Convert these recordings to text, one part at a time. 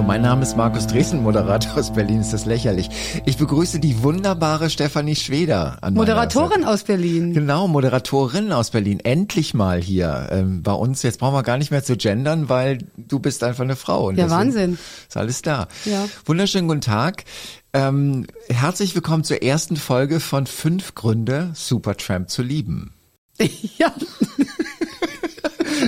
Hallo, mein Name ist Markus Dresden, Moderator aus Berlin. Ist das lächerlich? Ich begrüße die wunderbare Stefanie Schweder. An Moderatorin aus Berlin. Genau, Moderatorin aus Berlin. Endlich mal hier ähm, bei uns. Jetzt brauchen wir gar nicht mehr zu gendern, weil du bist einfach eine Frau. Und ja, Wahnsinn. Ist alles da. Ja. Wunderschönen guten Tag. Ähm, herzlich willkommen zur ersten Folge von Fünf Gründe, Supertramp zu lieben. Ja.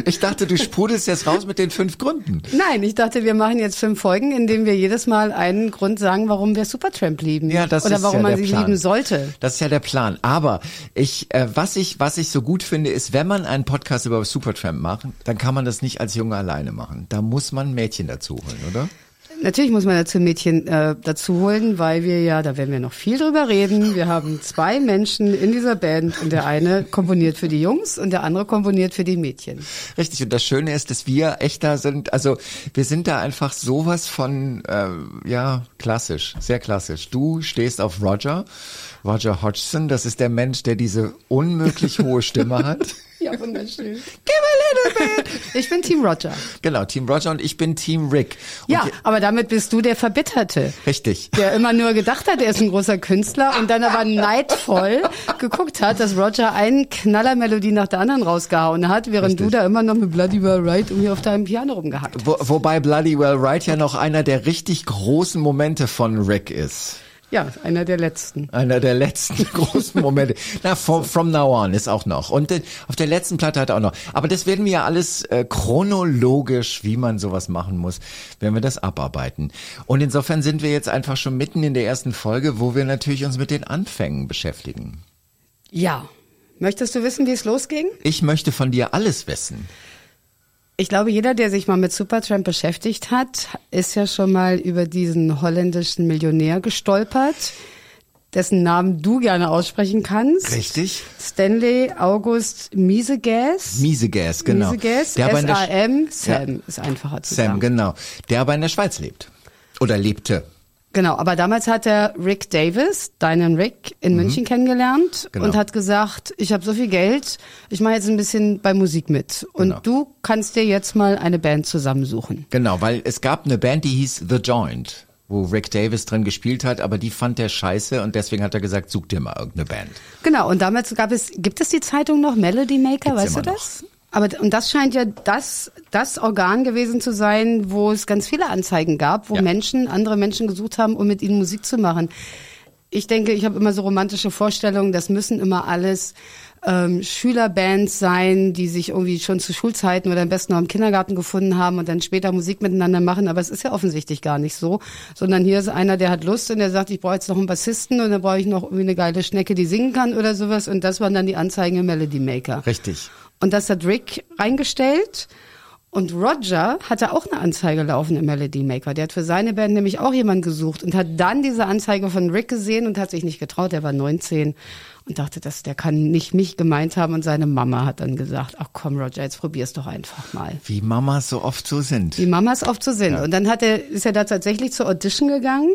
Ich dachte, du sprudelst jetzt raus mit den fünf Gründen. Nein, ich dachte, wir machen jetzt fünf Folgen, in denen wir jedes Mal einen Grund sagen, warum wir Supertramp lieben. Ja, das Oder ist warum ja man sie Plan. lieben sollte. Das ist ja der Plan. Aber ich, äh, was ich, was ich so gut finde, ist, wenn man einen Podcast über Supertramp macht, dann kann man das nicht als Junge alleine machen. Da muss man ein Mädchen dazu holen, oder? Natürlich muss man dazu Mädchen äh, dazu holen, weil wir ja, da werden wir noch viel drüber reden. Wir haben zwei Menschen in dieser Band und der eine komponiert für die Jungs und der andere komponiert für die Mädchen. Richtig. Und das Schöne ist, dass wir echt da sind. Also wir sind da einfach sowas von äh, ja klassisch, sehr klassisch. Du stehst auf Roger, Roger Hodgson. Das ist der Mensch, der diese unmöglich hohe Stimme hat. Ja, wunderschön. Give a little bit. Ich bin Team Roger. Genau, Team Roger und ich bin Team Rick. Und ja, aber damit bist du der Verbitterte. Richtig. Der immer nur gedacht hat, er ist ein großer Künstler und dann aber neidvoll geguckt hat, dass Roger einen Knallermelodie nach der anderen rausgehauen hat, während Richtig. du da immer noch mit Bloody Well Right irgendwie auf deinem Piano rumgehackt hast. Wo, wobei Bloody Well Right ja noch einer der richtig großen Momente von Rick ist. Ja, einer der letzten. Einer der letzten großen Momente. Na, from, from now on ist auch noch. Und äh, auf der letzten Platte hat er auch noch. Aber das werden wir ja alles äh, chronologisch, wie man sowas machen muss, werden wir das abarbeiten. Und insofern sind wir jetzt einfach schon mitten in der ersten Folge, wo wir natürlich uns mit den Anfängen beschäftigen. Ja. Möchtest du wissen, wie es losging? Ich möchte von dir alles wissen. Ich glaube, jeder, der sich mal mit Supertramp beschäftigt hat, ist ja schon mal über diesen holländischen Millionär gestolpert, dessen Namen du gerne aussprechen kannst. Richtig. Stanley August Miesegas. Miesegas, genau. Miesegas, Der aber in der Sch- S-A-M, Sam, Ja. ist einfacher zu Sam, sagen. genau. Der aber in der Schweiz lebt. Oder lebte. Genau, aber damals hat er Rick Davis, deinen Rick, in München kennengelernt Genau. und hat gesagt, ich habe so viel Geld, ich mache jetzt ein bisschen bei Musik mit. Und Genau. du kannst dir jetzt mal eine Band zusammensuchen. Genau, weil es gab eine Band, die hieß The Joint, wo Rick Davis drin gespielt hat, aber die fand der scheiße und deswegen hat er gesagt, such dir mal irgendeine Band. Genau, und damals gab es, gibt es die Zeitung noch, Melody Maker, Gibt's weißt du das? Aber, und das scheint ja das, das Organ gewesen zu sein, wo es ganz viele Anzeigen gab, wo Ja. Menschen, andere Menschen gesucht haben, um mit ihnen Musik zu machen. Ich denke, ich habe immer so romantische Vorstellungen, das müssen immer alles ähm, Schülerbands sein, die sich irgendwie schon zu Schulzeiten oder am besten noch im Kindergarten gefunden haben und dann später Musik miteinander machen. Aber es ist ja offensichtlich gar nicht so, sondern hier ist einer, der hat Lust und der sagt, ich brauche jetzt noch einen Bassisten und dann brauche ich noch irgendwie eine geile Schnecke, die singen kann oder sowas. Und das waren dann die Anzeigen im Melody Maker. Richtig. Und das hat Rick reingestellt. Und Roger hatte auch eine Anzeige laufen im Melody Maker. Der hat für seine Band nämlich auch jemanden gesucht und hat dann diese Anzeige von Rick gesehen und hat sich nicht getraut. Der war 19 und dachte, dass der kann nicht mich gemeint haben. Und seine Mama hat dann gesagt, ach komm Roger, jetzt probier's doch einfach mal. Wie Mamas so oft so sind. Wie Mamas oft so sind. Und dann hat er, ist er da tatsächlich zur Audition gegangen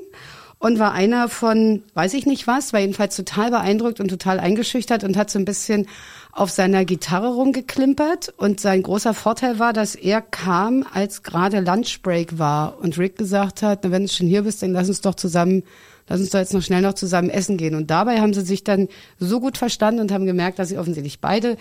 und war einer von, weiß ich nicht was, war jedenfalls total beeindruckt und total eingeschüchtert und hat so ein bisschen auf seiner Gitarre rumgeklimpert. Und sein großer Vorteil war, dass er kam, als gerade Lunchbreak war und Rick gesagt hat, na, wenn du schon hier bist, dann lass uns doch zusammen Lass uns doch jetzt noch schnell noch zusammen essen gehen. Und dabei haben sie sich dann so gut verstanden und haben gemerkt, dass sie offensichtlich beide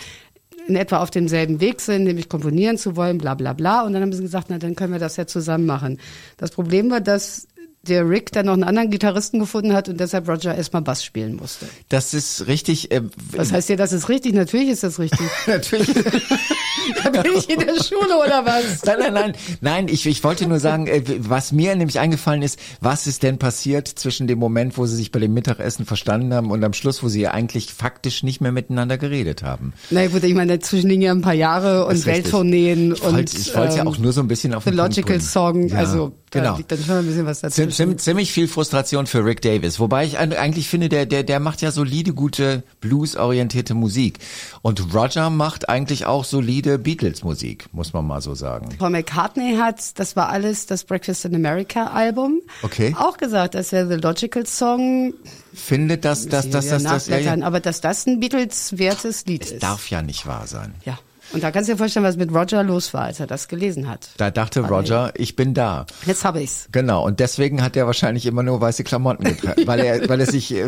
in etwa auf demselben Weg sind, nämlich komponieren zu wollen, bla bla bla. Und dann haben sie gesagt, na dann können wir das ja zusammen machen. Das Problem war, dass der Rick dann noch einen anderen Gitarristen gefunden hat und deshalb Roger erstmal Bass spielen musste. Das ist richtig. Äh, Was heißt dir, das ist richtig? Natürlich ist das richtig. Natürlich. da bin ich in der Schule oder was? Nein, nein, nein, nein. Ich, ich wollte nur sagen, äh, was mir nämlich eingefallen ist, was ist denn passiert zwischen dem Moment, wo sie sich bei dem Mittagessen verstanden haben und am Schluss, wo sie ja eigentlich faktisch nicht mehr miteinander geredet haben. Na gut, ich meine, dazwischen liegen ja ein paar Jahre und. Welttourneen und wollte ich wollte ja ähm, auch nur so ein bisschen auf The den Punkt Logical bringen. Song, Ja, also genau. liegt dann schon ein bisschen was dazwischen. ziem- Ziemlich viel Frustration für Rick Davis. Wobei ich eigentlich finde, der, der, der macht ja solide, gute, bluesorientierte Musik. Und Roger macht eigentlich auch solide Beatles-Musik, muss man mal so sagen. Paul McCartney hat, das war alles das Breakfast in America Album, Okay. auch gesagt, dass er The Logical Song, Findet, dass, dass, ja, nachblättern, ja. aber dass das ein Beatles-wertes Lied ist. darf ja nicht wahr sein. Ja. Und da kannst du dir vorstellen, was mit Roger los war, als er das gelesen hat. Da dachte Roger, ich bin da. Jetzt habe ich's. Genau, und deswegen hat er wahrscheinlich immer nur weiße Klamotten getragen, weil er, weil er sich.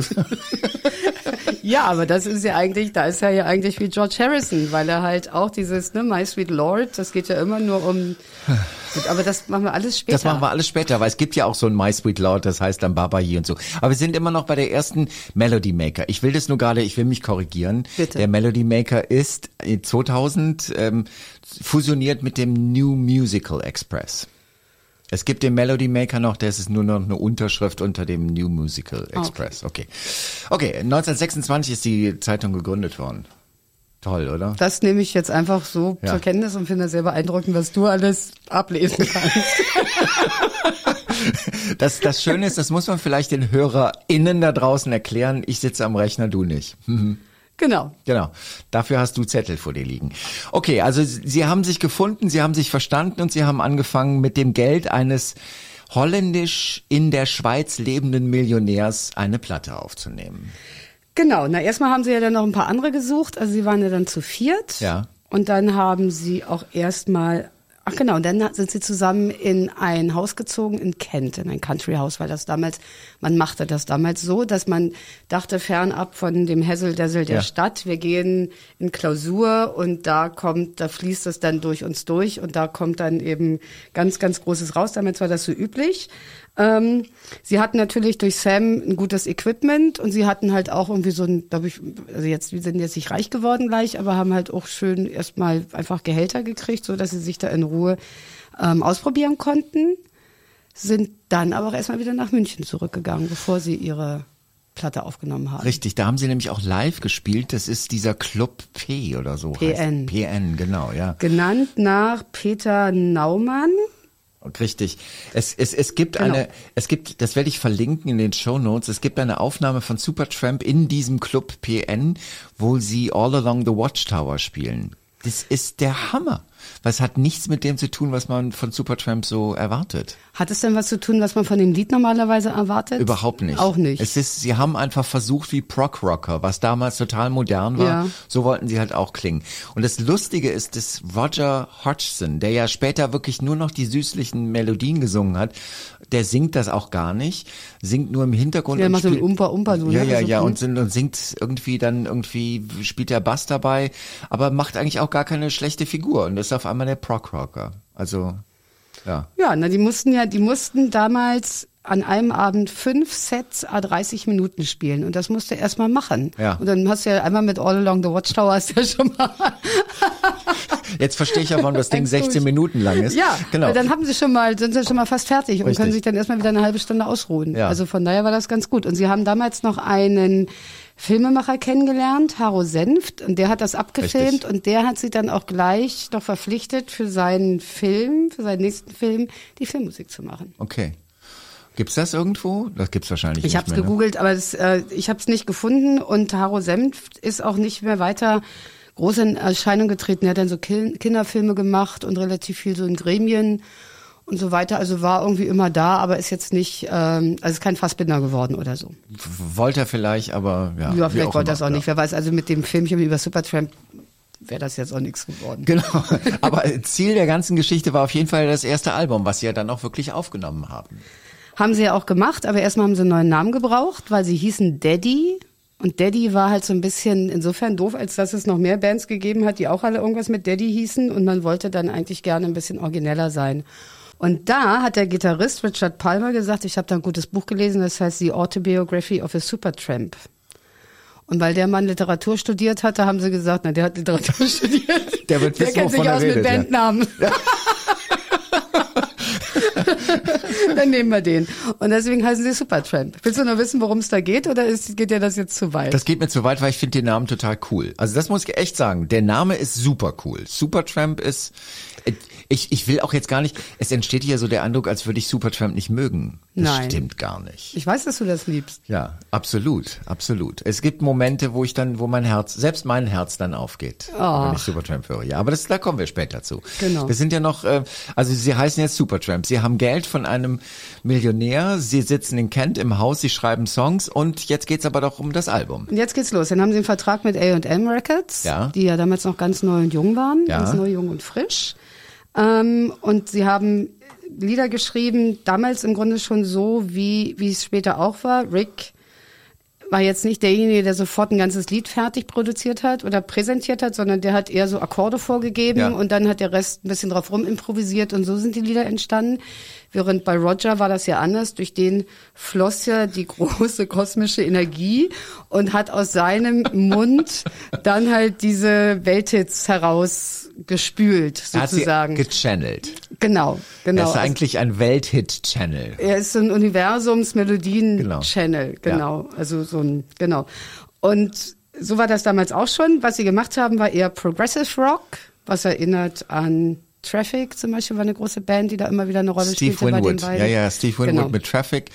Ja, aber das ist ja eigentlich, da ist er ja eigentlich wie George Harrison, weil er halt auch dieses, ne, My Sweet Lord, das geht ja immer nur um, aber das machen wir alles später. Das machen wir alles später, weil es gibt ja auch so ein My Sweet Lord, das heißt dann Baba hier und so. Aber wir sind immer noch bei der ersten Melody Maker. Ich will das nur gerade, ich will mich korrigieren. Bitte. Der Melody Maker ist 2000 ähm, fusioniert mit dem New Musical Express. Es gibt den Melody Maker noch, der ist nur noch eine Unterschrift unter dem New Musical Express. Okay. Okay, 1926 ist die Zeitung gegründet worden. Toll, oder? Das nehme ich jetzt einfach so Ja. zur Kenntnis und finde das sehr beeindruckend, was du alles ablesen kannst. Das, das Schöne ist, das muss man vielleicht den HörerInnen da draußen erklären. Ich sitze am Rechner, du nicht. genau. Genau. Dafür hast du Zettel vor dir liegen. Okay, also sie haben sich gefunden, sie haben sich verstanden und sie haben angefangen mit dem Geld eines holländisch in der Schweiz lebenden Millionärs eine Platte aufzunehmen. Genau. Na, erstmal haben sie ja dann noch ein paar andere gesucht. Also sie waren ja dann zu viert. Ja. Und dann haben sie auch erstmal, ach genau, und dann sind sie zusammen in ein Haus gezogen in Kent, in ein Country House, weil das damals, man machte das damals so, dass man dachte fernab von dem Hessel-Dessel der Ja. Stadt, wir gehen in Klausur und da kommt, da fließt es dann durch uns durch und da kommt dann eben ganz, ganz Großes raus. Damals war das so üblich. Ähm, sie hatten natürlich durch Sam ein gutes Equipment und sie hatten halt auch irgendwie so ein, glaube ich, also jetzt, wir sind jetzt nicht reich geworden gleich, aber haben halt auch schön erstmal einfach Gehälter gekriegt, so dass sie sich da in Ruhe ähm, ausprobieren konnten. Sind dann aber auch erstmal wieder nach München zurückgegangen, bevor sie ihre Platte aufgenommen haben. Richtig, da haben sie nämlich auch live gespielt. Das ist dieser Club P oder so. PN. Heißt. PN, genau, ja. Genannt nach Peter Naumann. Richtig. Es, es, es gibt Genau. eine, es gibt, das werde ich verlinken in den Show Notes. Es gibt eine Aufnahme von Supertramp in diesem Club PN, wo sie All Along the Watchtower spielen. Das ist der Hammer. Es hat nichts mit dem zu tun, was man von Supertramp so erwartet. Hat es denn was zu tun, was man von dem Lied normalerweise erwartet? Überhaupt nicht. Auch nicht. Es ist, sie haben einfach versucht wie Prog Rocker, was damals total modern war. Ja. So wollten sie halt auch klingen. Und das Lustige ist, dass Roger Hodgson, der ja später wirklich nur noch die süßlichen Melodien gesungen hat, der singt das auch gar nicht, singt nur im Hintergrund. Und macht so ein Umpa Umpa so, Ja, ne? ja, ja, hm. und, und singt irgendwie dann irgendwie, spielt der Bass dabei, aber macht eigentlich auch gar keine schlechte Figur und ist auf einmal der Prog Rocker. Also, ja. Ja, na, die mussten ja, die mussten damals an einem Abend fünf Sets a 30 Minuten spielen und das musste er erstmal machen. Ja. Und dann hast du ja einmal mit All Along the Watchtower hast du ja schon mal. Jetzt verstehe ich ja, warum das Ding Eins durch. 16 Minuten lang ist. Ja, genau. dann haben sie schon mal, sind sie schon mal fast fertig und Richtig. können sich dann erstmal wieder eine halbe Stunde ausruhen. Ja. Also von daher war das ganz gut. Und sie haben damals noch einen Filmemacher kennengelernt, Haro Senft, und der hat das abgefilmt Richtig. und der hat sie dann auch gleich noch verpflichtet, für seinen Film, für seinen nächsten Film, die Filmmusik zu machen. Okay. Gibt's das irgendwo? Das gibt's wahrscheinlich Ich nicht habe es mehr. ne? gegoogelt, aber das, äh, ich habe es nicht gefunden und Haro Senft ist auch nicht mehr weiter groß in Erscheinung getreten. Er hat dann so Kin Kinderfilme gemacht und relativ viel so in Gremien und so weiter. Also war irgendwie immer da, aber ist jetzt nicht, ähm, also ist kein Fassbinder geworden oder so. Ne? Wollte er vielleicht, aber ja. Ja, vielleicht wollte er es auch ja. nicht. Wer weiß, also mit dem Filmchen über Supertramp wäre das jetzt auch nichts geworden. Genau. Aber Ziel der ganzen Geschichte war auf jeden Fall das erste Album, was sie ja dann auch wirklich aufgenommen haben. Haben sie ja auch gemacht, aber erstmal haben sie einen neuen Namen gebraucht, weil sie hießen Daddy. Und Daddy war halt so ein bisschen insofern doof, als dass es noch mehr Bands gegeben hat, die auch alle irgendwas mit Daddy hießen. Und man wollte dann eigentlich gerne ein bisschen origineller sein. Und da hat der Gitarrist Richard Palmer gesagt, ich habe da ein gutes Buch gelesen, das heißt The Autobiography of a Supertramp. Und weil der Mann Literatur studiert hatte, haben sie gesagt, na, der hat Literatur studiert. Der wird wissen, kennt sich aus redet, mit ja. Dann nehmen wir den. Und deswegen heißen sie Supertramp. Willst du noch wissen, worum es da geht oder ist, geht dir das jetzt zu weit? Das geht mir zu weit, weil ich finde den Namen total cool. Also das muss ich echt sagen. Der Name ist super cool. Supertramp ist, Ich, ich will auch jetzt gar nicht, es entsteht hier so der Eindruck, als würde ich Supertramp nicht mögen. Das Nein. stimmt gar nicht. Ich weiß, dass du das liebst. Ja, absolut, absolut. Es gibt Momente, wo ich dann, wo mein Herz, selbst mein Herz dann aufgeht, wenn ich Supertramp höre. Ja, aber das, da kommen wir später zu. Genau. Wir sind ja noch, äh, also sie heißen jetzt Supertramp. Sie haben Geld von einem Millionär, sie sitzen in Kent im Haus, sie schreiben Songs und jetzt geht's aber doch um das Album. Und jetzt geht's los. Dann haben sie einen Vertrag mit A&M Records, Ja. die ja damals noch ganz neu und jung waren, Ja. ganz neu, jung und frisch. Ähm, und sie haben Lieder geschrieben, damals im Grunde schon so, wie, wie es später auch war. Rick war jetzt nicht derjenige, der sofort ein ganzes Lied fertig produziert hat oder präsentiert hat, sondern der hat eher so Akkorde vorgegeben Ja. und dann hat der Rest ein bisschen drauf rum improvisiert und so sind die Lieder entstanden. Während bei Roger war das ja anders, durch den floss ja die große kosmische Energie und hat aus seinem Mund dann halt diese Welthits herausgespült, Er hat sie sozusagen. gechannelt. Genau, genau. Er ist eigentlich ein Welthit-Channel. Er ist so ein Universums-Melodien-Channel, genau. Also so ein, genau. Und so war das damals auch schon. Was sie gemacht haben, war eher Progressive Rock, was erinnert an Traffic zum Beispiel, war eine große Band, die da immer wieder eine Rolle Steve spielte bei den Winwood, beiden. ja, ja, Steve Winwood Genau. mit Traffic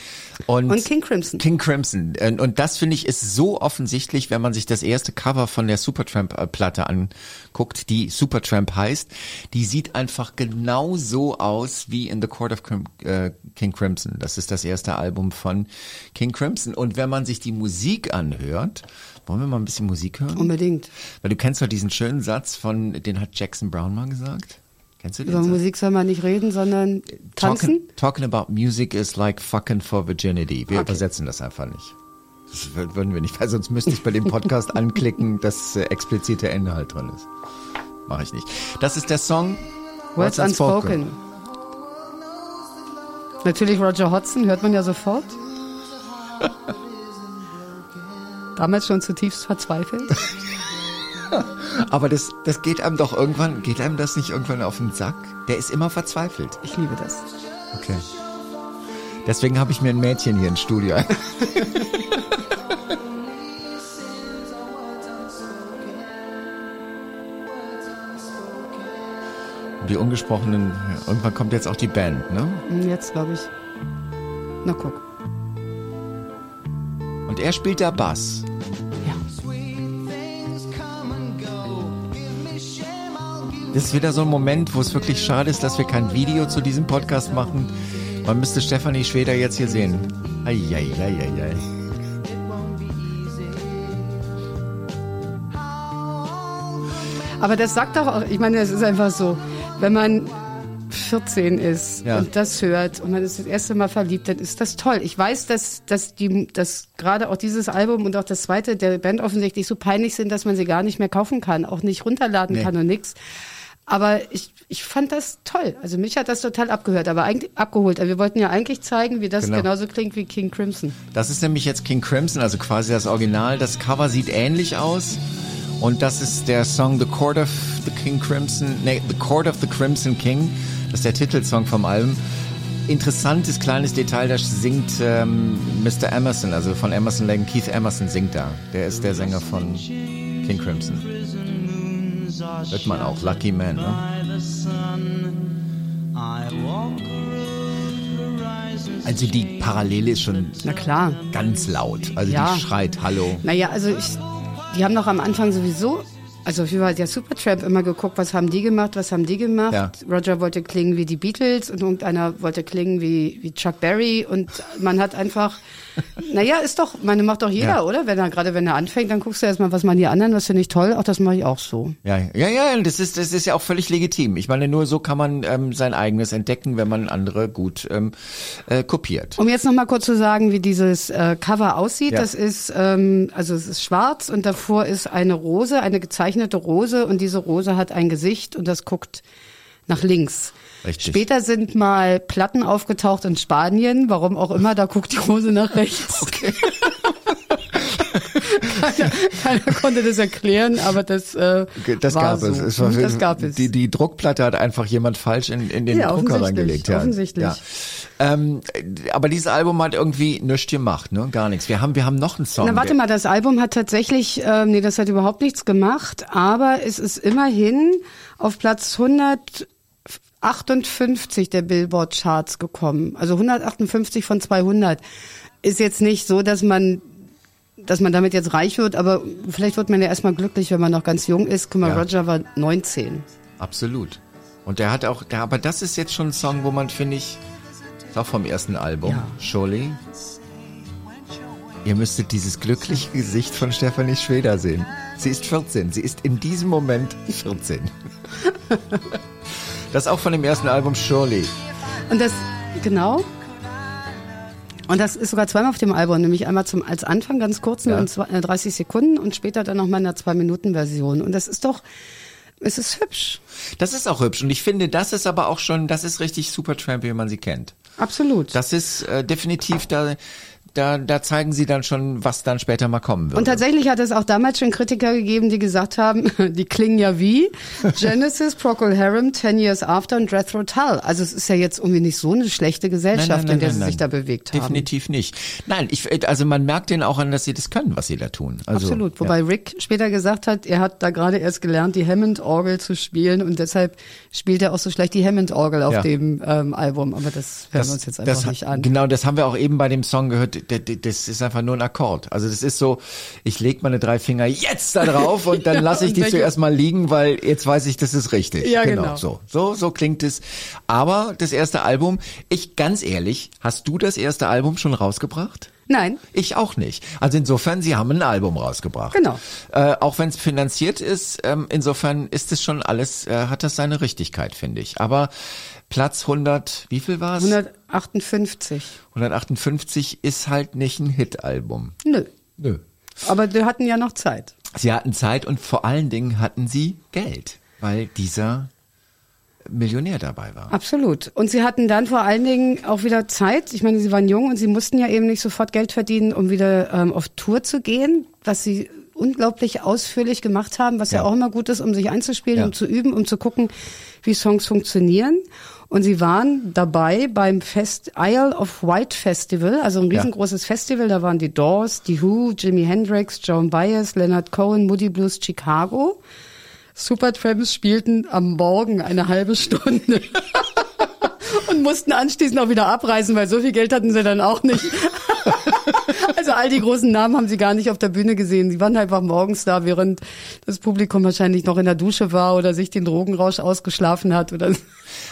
und, Und King Crimson. King Crimson. Und, und das finde ich ist so offensichtlich, wenn man sich das erste Cover von der Supertramp-Platte anguckt, die Supertramp heißt. Die sieht einfach genau so aus wie in The Court of Crim äh, King Crimson. Das ist das erste Album von King Crimson. Und wenn man sich die Musik anhört, wollen wir mal ein bisschen Musik hören? Unbedingt. Weil du kennst doch diesen schönen Satz von, den hat Jackson Brown mal gesagt. Kennst du den Über Satz? Musik soll man nicht reden, sondern tanzen. Talking, talking about music is like fucking for virginity. Wir übersetzen das einfach nicht. Das wür- würden wir nicht, weil sonst müsste ich bei dem Podcast anklicken, dass äh, expliziter Inhalt drin ist. Mache ich nicht. Das ist der Song Words Unspoken. Natürlich Roger Hodgson, hört man ja sofort. Damals schon zutiefst verzweifelt. Aber das, das geht einem doch irgendwann, geht einem das nicht irgendwann auf den Sack? Der ist immer verzweifelt. Ich liebe das. Okay. Deswegen habe ich mir ein Mädchen hier ins Studio. Die ungesprochenen, irgendwann kommt jetzt auch die Band, ne? Jetzt glaube ich. Na guck. Und er spielt da Bass. Das ist wieder so ein Moment, wo es wirklich schade ist, dass wir kein Video zu diesem Podcast machen. Man müsste Stefanie Schweder jetzt hier sehen. Eieieiei. Aber das sagt doch auch, ich meine, es ist einfach so, wenn man 14 ist Ja. und das hört und man ist das erste Mal verliebt, dann ist das toll. Ich weiß, dass, dass die, dass gerade auch dieses Album und auch das zweite der Band offensichtlich so peinlich sind, dass man sie gar nicht mehr kaufen kann, auch nicht runterladen Nee. kann und nix. Aber ich, ich fand das toll. Also mich hat das total abgehört, aber eigentlich abgeholt. Aber wir wollten ja eigentlich zeigen, wie das Genau. genauso klingt wie King Crimson. Das ist nämlich jetzt King Crimson, also quasi das Original. Das Cover sieht ähnlich aus. Und das ist der Song The Court of the King Crimson, nee, The Court of the Crimson King. Das ist der Titelsong vom Album. Interessantes kleines Detail, da singt ähm, Mr. Emerson, also von Emerson Lake, Keith Emerson singt da. Der ist der Sänger von King Crimson. Hört man auch, Lucky Man, ne? Also die Parallele ist schon Na klar. ganz laut. Also Ja. die schreit Hallo. Naja, also ich, die haben doch am Anfang sowieso, also wie war der Supertramp immer geguckt, was haben die gemacht, was haben die gemacht. Ja. Roger wollte klingen wie die Beatles und irgendeiner wollte klingen wie, wie Chuck Berry und man hat einfach, naja, ist doch, meine macht doch jeder, Ja. oder? Wenn er, gerade wenn er anfängt, dann guckst du erstmal, was machen die anderen, was finde ich toll, auch das mache ich auch so. Ja, ja, ja, das ist, das ist ja auch völlig legitim. Ich meine, nur so kann man ähm, sein eigenes entdecken, wenn man andere gut ähm, äh, kopiert. Um jetzt nochmal kurz zu sagen, wie dieses äh, Cover aussieht. Ja. Das ist, ähm, also es ist schwarz und davor ist eine Rose, eine gezeichnete Rose und diese Rose hat ein Gesicht und das guckt nach links. Richtig. Später sind mal Platten aufgetaucht in Spanien, warum auch immer, da guckt die Rose nach rechts. Okay. keiner, keiner konnte das erklären, aber das, äh, Das war gab so. es. es war, das gab es. Die, die Druckplatte hat einfach jemand falsch in, in den Ja, Drucker reingelegt. Ja. offensichtlich. Ja. Ähm, aber dieses Album hat irgendwie nichts gemacht, ne? Gar nichts. Wir haben, wir haben noch einen Song. Na, warte mal, das Album hat tatsächlich, ähm, nee, das hat überhaupt nichts gemacht, aber es ist immerhin auf Platz 158 der Billboard Charts gekommen. Also 158 von 200. Ist jetzt nicht so, dass man dass man damit jetzt reich wird, aber vielleicht wird man ja erstmal glücklich, wenn man noch ganz jung ist. Guck mal, Ja. Roger war 19. Absolut. Und der hat auch, der, aber das ist jetzt schon ein Song, wo man, finde ich, ist auch vom ersten Album, Ja. Surely. Ihr müsstet dieses glückliche Gesicht von Stephanie Schweder sehen. Sie ist 14. Sie ist in diesem Moment 14. Das ist auch von dem ersten Album Surely. Und das, genau. Und das ist sogar zweimal auf dem Album, nämlich einmal zum, als Anfang ganz kurz, nur Ja. in zwei, äh, 30 Sekunden und später dann nochmal in einer 2-Minuten-Version. Und das ist doch, es ist hübsch. Das ist auch hübsch. Und ich finde, das ist aber auch schon, das ist richtig Supertramp, wie man sie kennt. Absolut. Das ist äh, definitiv, da, da, da zeigen sie dann schon, was dann später mal kommen wird. Und tatsächlich hat es auch damals schon Kritiker gegeben, die gesagt haben, die klingen ja wie Genesis, Procol Harum, Ten Years After und Jethro Tull. Also es ist ja jetzt irgendwie nicht so eine schlechte Gesellschaft, in der sie sich da bewegt haben. Definitiv nicht. Nein, ich, also man merkt denen auch an, dass sie das können, was sie da tun. Also, Absolut. Wobei Ja. Rick später gesagt hat, er hat da gerade erst gelernt, die Hammond-Orgel zu spielen und deshalb spielt er auch so schlecht die Hammond-Orgel auf Ja. dem ähm, Album. Aber das hören wir uns jetzt einfach das, nicht an. Genau, das haben wir auch eben bei dem Song gehört. Das ist einfach nur ein Akkord. Also das ist so, ich leg meine drei Finger jetzt da drauf und dann Ja, lasse ich die zuerst mal liegen, weil jetzt weiß ich, das ist richtig. Ja, genau. So, so, so klingt es. Aber das erste Album, ich ganz ehrlich, hast du das erste Album schon rausgebracht? Nein, Ich auch nicht. Also insofern, sie haben ein Album rausgebracht. Genau. Äh, auch wenn es finanziert ist, ähm, insofern ist es schon alles, äh, hat das seine Richtigkeit, finde ich. Aber Platz 100, wie viel war es? 158. 158 ist halt nicht ein Hit-Album. Nö. Nö. Aber wir hatten ja noch Zeit. Sie hatten Zeit und vor allen Dingen hatten sie Geld, weil dieser Millionär dabei war. Absolut. Und sie hatten dann vor allen Dingen auch wieder Zeit. Ich meine, sie waren jung und sie mussten ja eben nicht sofort Geld verdienen, um wieder ähm, auf Tour zu gehen, was sie unglaublich ausführlich gemacht haben, was ja, Ja. auch immer gut ist, um sich einzuspielen, Ja. um zu üben, um zu gucken, wie Songs funktionieren. Und sie waren dabei beim Fest Isle of Wight Festival, also ein Ja. riesengroßes Festival. Da waren die Doors, die Who, Jimi Hendrix, Joan Baez, Leonard Cohen, Moody Blues, Chicago. Supertramps spielten am Morgen eine halbe Stunde und mussten anschließend auch wieder abreisen, weil so viel Geld hatten sie dann auch nicht. Also all die großen Namen haben sie gar nicht auf der Bühne gesehen. Sie waren einfach morgens da, während das Publikum wahrscheinlich noch in der Dusche war oder sich den Drogenrausch ausgeschlafen hat oder.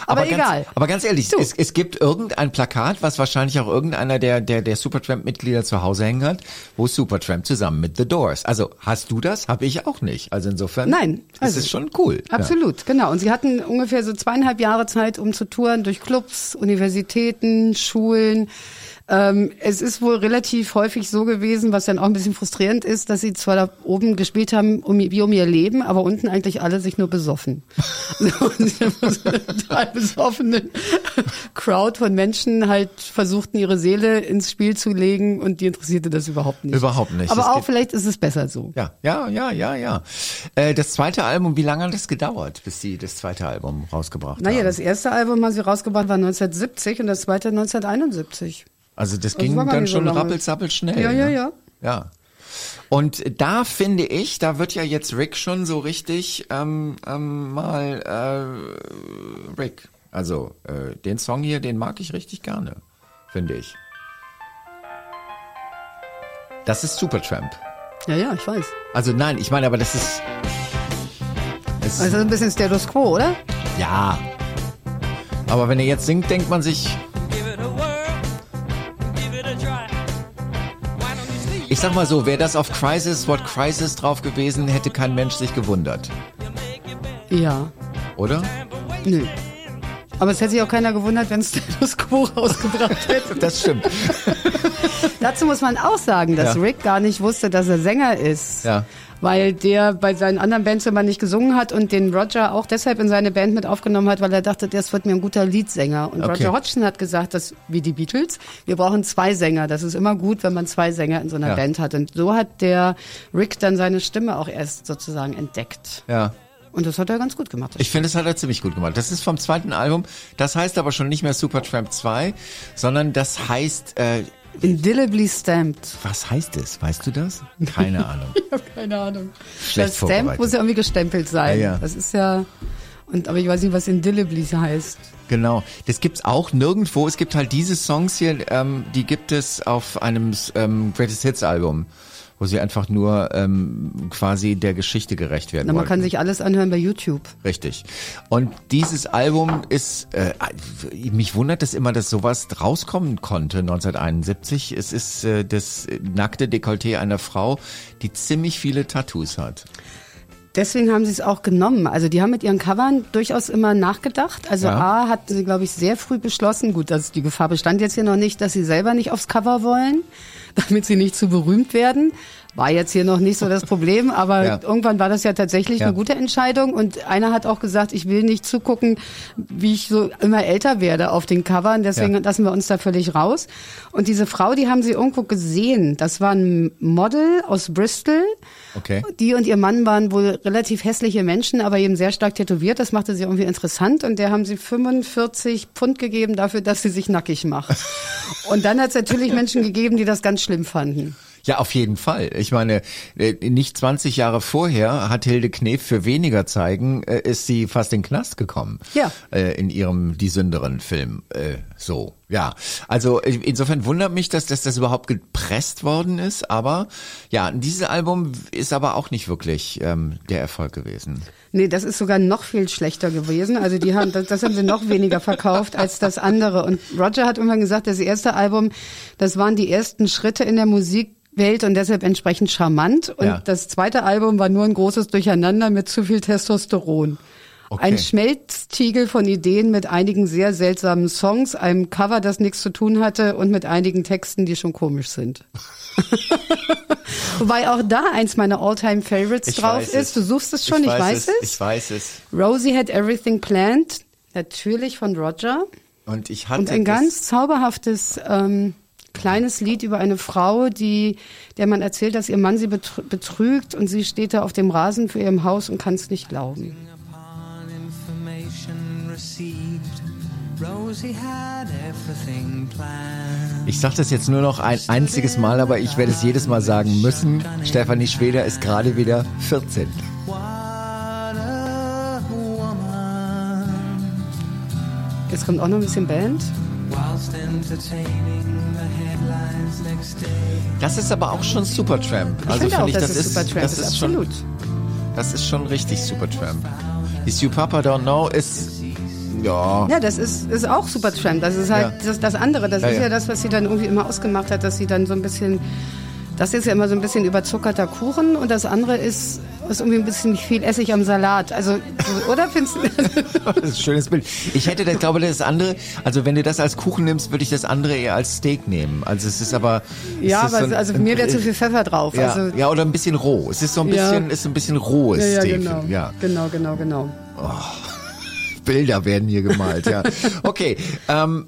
Aber, egal. Ganz, aber ganz ehrlich, Du. es, es gibt irgendein Plakat, was wahrscheinlich auch irgendeiner der, der, der Supertramp-Mitglieder zu Hause hängen hat, wo Supertramp zusammen mit The Doors. Also hast du das? Habe ich auch nicht. Also insofern Nein, ist also- es schon cool. Absolut, genau. Und sie hatten ungefähr so zweieinhalb Jahre Zeit, um zu touren durch Clubs, Universitäten, Schulen. Ähm, es ist wohl relativ häufig so gewesen, was dann auch ein bisschen frustrierend ist, dass sie zwar da oben gespielt haben, um, wie um ihr Leben, aber unten eigentlich alle sich nur besoffen. So eine total besoffene Crowd von Menschen halt versuchten, ihre Seele ins Spiel zu legen und die interessierte das überhaupt nicht. Überhaupt nicht. Aber Es auch vielleicht ist es besser so. Ja, ja, ja, ja, ja. Äh, das zweite Album, wie lange hat es gedauert, bis sie das zweite Album rausgebracht Naja, haben? das erste Album haben sie rausgebracht, war 1970 und das zweite 1971. also das das ging dann so schon lange. rappelzappel schnell. Ja, ja, ne? ja. Ja. Und da finde ich, da wird ja jetzt Rick schon so richtig ähm, ähm, mal äh, Rick. Also äh, den Song hier, den mag ich richtig gerne, finde ich. Das ist Supertramp. Ja, ja, ich weiß. Also nein, ich meine, aber das ist. Es, Also ein bisschen Status Quo, oder? ja. Aber wenn er jetzt singt, denkt man sich, ich sag mal so, wäre das auf Crisis, What Crisis drauf gewesen, hätte kein Mensch sich gewundert. Ja. Oder? Nö. Aber es hätte sich auch keiner gewundert, wenn Status Quo rausgebracht hätte. Das stimmt. Dazu muss man auch sagen, dass Ja. Rick gar nicht wusste, dass er Sänger ist. Ja. Weil der bei seinen anderen Bands immer nicht gesungen hat und den Roger auch deshalb in seine Band mit aufgenommen hat, weil er dachte, das wird mir ein guter Leadsänger. Und Okay. Roger Hodgson hat gesagt, dass, wie die Beatles, wir brauchen zwei Sänger. Das ist immer gut, wenn man zwei Sänger in so einer Ja. Band hat. Und so hat der Rick dann seine Stimme auch erst sozusagen entdeckt. Ja. Und das hat er ganz gut gemacht. Ich finde, das hat er ziemlich gut gemacht. Das ist vom zweiten Album. Das heißt aber schon nicht mehr Supertramp 2, sondern das heißt, äh, Indelibly stamped. was heißt es? Weißt du das? Keine Ahnung. Ich habe keine Ahnung. Schlecht das Stamp muss ja irgendwie gestempelt sein. Ja, ja. Das ist ja Und, aber ich weiß nicht, was in Dilleblis heißt. Genau, das gibt's auch nirgendwo. Es gibt halt diese Songs hier, ähm, die gibt es auf einem ähm, Greatest Hits Album, wo sie einfach nur ähm, quasi der Geschichte gerecht werden Na, man wollten. kann sich alles anhören bei YouTube. Richtig. Und dieses Album ist, äh, mich wundert es immer, dass sowas rauskommen konnte 1971. Es ist äh, das nackte Dekolleté einer Frau, die ziemlich viele Tattoos hat. Deswegen haben sie es auch genommen. Also die haben mit ihren Covern durchaus immer nachgedacht. Also Ja. A hatten sie, glaube ich, sehr früh beschlossen, gut, dass die Gefahr bestand jetzt hier noch nicht, dass sie selber nicht aufs Cover wollen, damit sie nicht zu berühmt werden. War jetzt hier noch nicht so das Problem, aber Ja. irgendwann war das ja tatsächlich Ja. eine gute Entscheidung. Und einer hat auch gesagt, ich will nicht zugucken, wie ich so immer älter werde auf den Covern. Deswegen Ja. lassen wir uns da völlig raus. Und diese Frau, die haben sie irgendwo gesehen. Das war ein Model aus Bristol. Okay. Die und ihr Mann waren wohl relativ hässliche Menschen, aber eben sehr stark tätowiert. Das machte sie irgendwie interessant. Und der haben sie 45 Pfund gegeben dafür, dass sie sich nackig macht. und dann hat es natürlich Menschen gegeben, die das ganz schlimm fanden. Ja, auf jeden Fall. Ich meine, äh, nicht 20 Jahre vorher hat Hilde Knef für weniger zeigen, äh, ist sie fast in den Knast gekommen. Ja. Äh, In ihrem Die Sünderin Film. So, ja. Also insofern wundert mich, dass, dass das überhaupt gepresst worden ist. Aber ja, dieses Album ist aber auch nicht wirklich ähm, der Erfolg gewesen. Nee, das ist sogar noch viel schlechter gewesen. Also die haben, das, das haben sie noch weniger verkauft als das andere. Und Roger hat irgendwann gesagt, das erste Album, das waren die ersten Schritte in der Musikwelt und deshalb entsprechend charmant. Und Ja. das zweite Album war nur ein großes Durcheinander mit zu viel Testosteron. Okay. Ein Schmelztiegel von Ideen mit einigen sehr seltsamen Songs, einem Cover, das nichts zu tun hatte und mit einigen Texten, die schon komisch sind. Wobei auch da eins meiner All-Time Favorites drauf ist. Du suchst es schon, ich, weiß, es. Ich weiß es. Rosie had everything planned, natürlich von Roger. Und ich hatte Und ein ganz zauberhaftes ähm, kleines Lied über eine Frau, die, der man erzählt, dass ihr Mann sie betrü- betrügt und sie steht da auf dem Rasen vor ihrem Haus und kann es nicht glauben. Ich sage das jetzt nur noch ein einziges Mal, aber ich werde es jedes Mal sagen müssen. Stefanie Schweder ist gerade wieder 14. What a woman. Jetzt kommt auch noch ein bisschen Band. Whilst entertaining the headlines next day. Das ist aber auch schon Supertramp. Ich Also finde auch, ich, das, das ist Supertramp, das ist ist schon, absolut. das ist schon richtig Supertramp. Is You Papa Don't Know ist, ja, Ja, das ist, ist auch Supertramp. Das ist halt Ja. das, das andere. Das Ja, ist ja. ja. das, was sie dann irgendwie immer ausgemacht hat, dass sie dann so ein bisschen, das ist ja immer so ein bisschen überzuckerter Kuchen und das andere ist, ist irgendwie ein bisschen viel Essig am Salat. Also, so- oder findest du? das ist ein schönes Bild. Ich hätte das, glaube das andere, also wenn du das als Kuchen nimmst, würde ich das andere eher als Steak nehmen. Also es ist aber, es ja, ist aber so ein- also mir wäre zu viel Pfeffer drauf. Ja, also, ja, oder ein bisschen roh. Es ist so ein Ja. bisschen, ist so ein bisschen rohes ja, ja, Steak. genau. Ja. genau, genau, genau. Bilder werden hier gemalt, ja. Okay, ähm,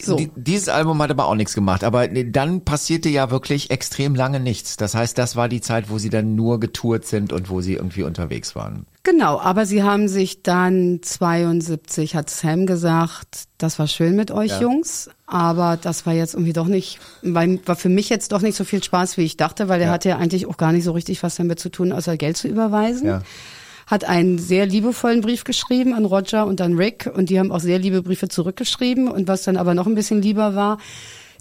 So. die, dieses Album hat aber auch nichts gemacht, aber dann passierte ja wirklich extrem lange nichts. Das heißt, das war die Zeit, wo sie dann nur getourt sind und wo sie irgendwie unterwegs waren. Genau, aber sie haben sich dann 72 hat Sam gesagt, das war schön mit euch Ja. Jungs, aber das war jetzt irgendwie doch nicht, weil, war für mich jetzt doch nicht so viel Spaß, wie ich dachte, weil er Ja. hatte ja eigentlich auch gar nicht so richtig was damit zu tun, außer Geld zu überweisen. Ja. Hat einen sehr liebevollen Brief geschrieben an Roger und an Rick und die haben auch sehr liebe Briefe zurückgeschrieben und was dann aber noch ein bisschen lieber war,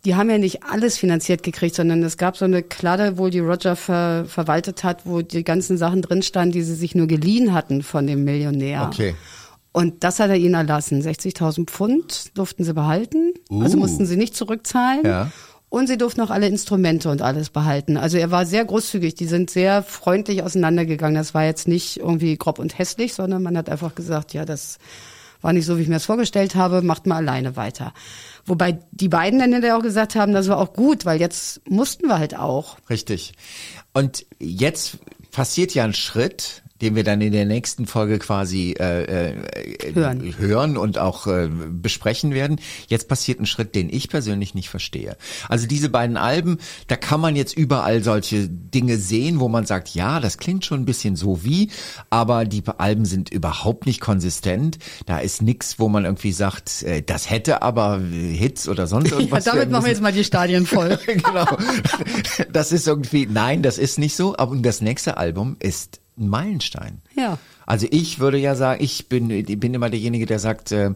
die haben ja nicht alles finanziert gekriegt, sondern es gab so eine Kladde, wo die Roger ver, verwaltet hat, wo die ganzen Sachen drin standen, die sie sich nur geliehen hatten von dem Millionär. Okay. Und das hat er ihnen erlassen. 60.000 Pfund durften sie behalten. Also Uh. mussten sie nicht zurückzahlen. Ja. Und sie durften auch alle Instrumente und alles behalten. Also er war sehr großzügig. Die sind sehr freundlich auseinandergegangen. Das war jetzt nicht irgendwie grob und hässlich, sondern man hat einfach gesagt, ja, das war nicht so, wie ich mir das vorgestellt habe, macht mal alleine weiter. Wobei die beiden dann hinterher auch gesagt haben, das war auch gut, weil jetzt mussten wir halt auch. Richtig. Und jetzt passiert ja ein Schritt, den wir dann in der nächsten Folge quasi äh, äh, Hören. hören und auch äh, besprechen werden. Jetzt passiert ein Schritt, den ich persönlich nicht verstehe. Also diese beiden Alben, da kann man jetzt überall solche Dinge sehen, wo man sagt, ja, das klingt schon ein bisschen so wie, aber die Alben sind überhaupt nicht konsistent. Da ist nix, wo man irgendwie sagt, äh, das hätte aber Hits oder sonst irgendwas. ja, damit machen wir jetzt mal die Stadien voll. genau. Das ist irgendwie, nein, das ist nicht so. Aber das nächste Album ist ein Meilenstein. Ja. Also ich würde ja sagen, ich bin, ich bin immer derjenige, der sagt, äh,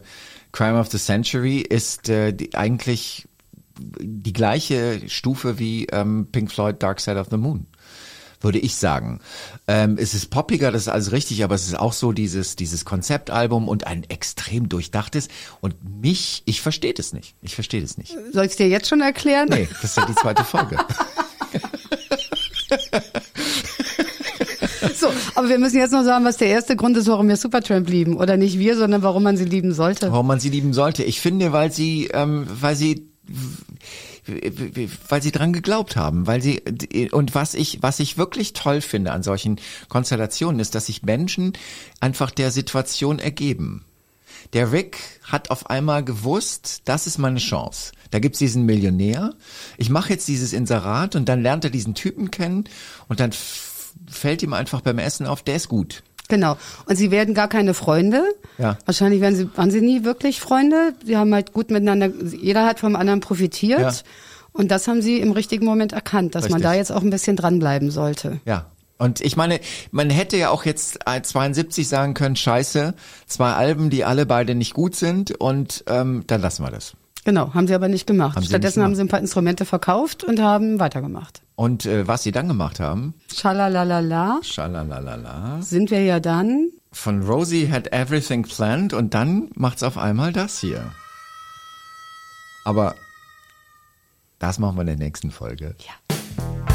Crime of the Century ist äh, die, eigentlich die gleiche Stufe wie ähm, Pink Floyd Dark Side of the Moon. Würde ich sagen. Ähm, es ist poppiger, das ist alles richtig, aber es ist auch so dieses, dieses Konzeptalbum und ein extrem durchdachtes. Und mich, ich verstehe das nicht. Ich verstehe das nicht. Soll ich dir jetzt schon erklären? Nee, das ist ja die zweite Folge. Aber wir müssen jetzt noch sagen, was der erste Grund ist, warum wir Supertramp lieben. Oder nicht wir, sondern warum man sie lieben sollte. Warum man sie lieben sollte. Ich finde, weil sie, ähm, weil sie weil sie dran geglaubt haben, weil sie und was ich was ich wirklich toll finde an solchen Konstellationen ist, dass sich Menschen einfach der Situation ergeben. Der Rick hat auf einmal gewusst, das ist meine Chance. Da gibt's diesen Millionär. Ich mache jetzt dieses Inserat und dann lernt er diesen Typen kennen und dann fällt ihm einfach beim Essen auf, der ist gut. Genau. Und sie werden gar keine Freunde. Ja. Wahrscheinlich werden sie, waren sie nie wirklich Freunde. Sie haben halt gut miteinander, jeder hat vom anderen profitiert. Ja. Und das haben sie im richtigen Moment erkannt, dass man Richtig. da jetzt auch ein bisschen dranbleiben sollte. Ja. Und ich meine, man hätte ja auch jetzt äh, 72 sagen können, scheiße, zwei Alben, die alle beide nicht gut sind und ähm, dann lassen wir das. Genau, haben sie aber nicht gemacht. Haben Stattdessen nicht haben sie ein paar Instrumente verkauft und haben weitergemacht. Und äh, was sie dann gemacht haben, Schalalala, schalalalala, sind wir ja dann. von Rosie had everything planned und dann macht's auf einmal das hier. Aber das machen wir in der nächsten Folge. Ja.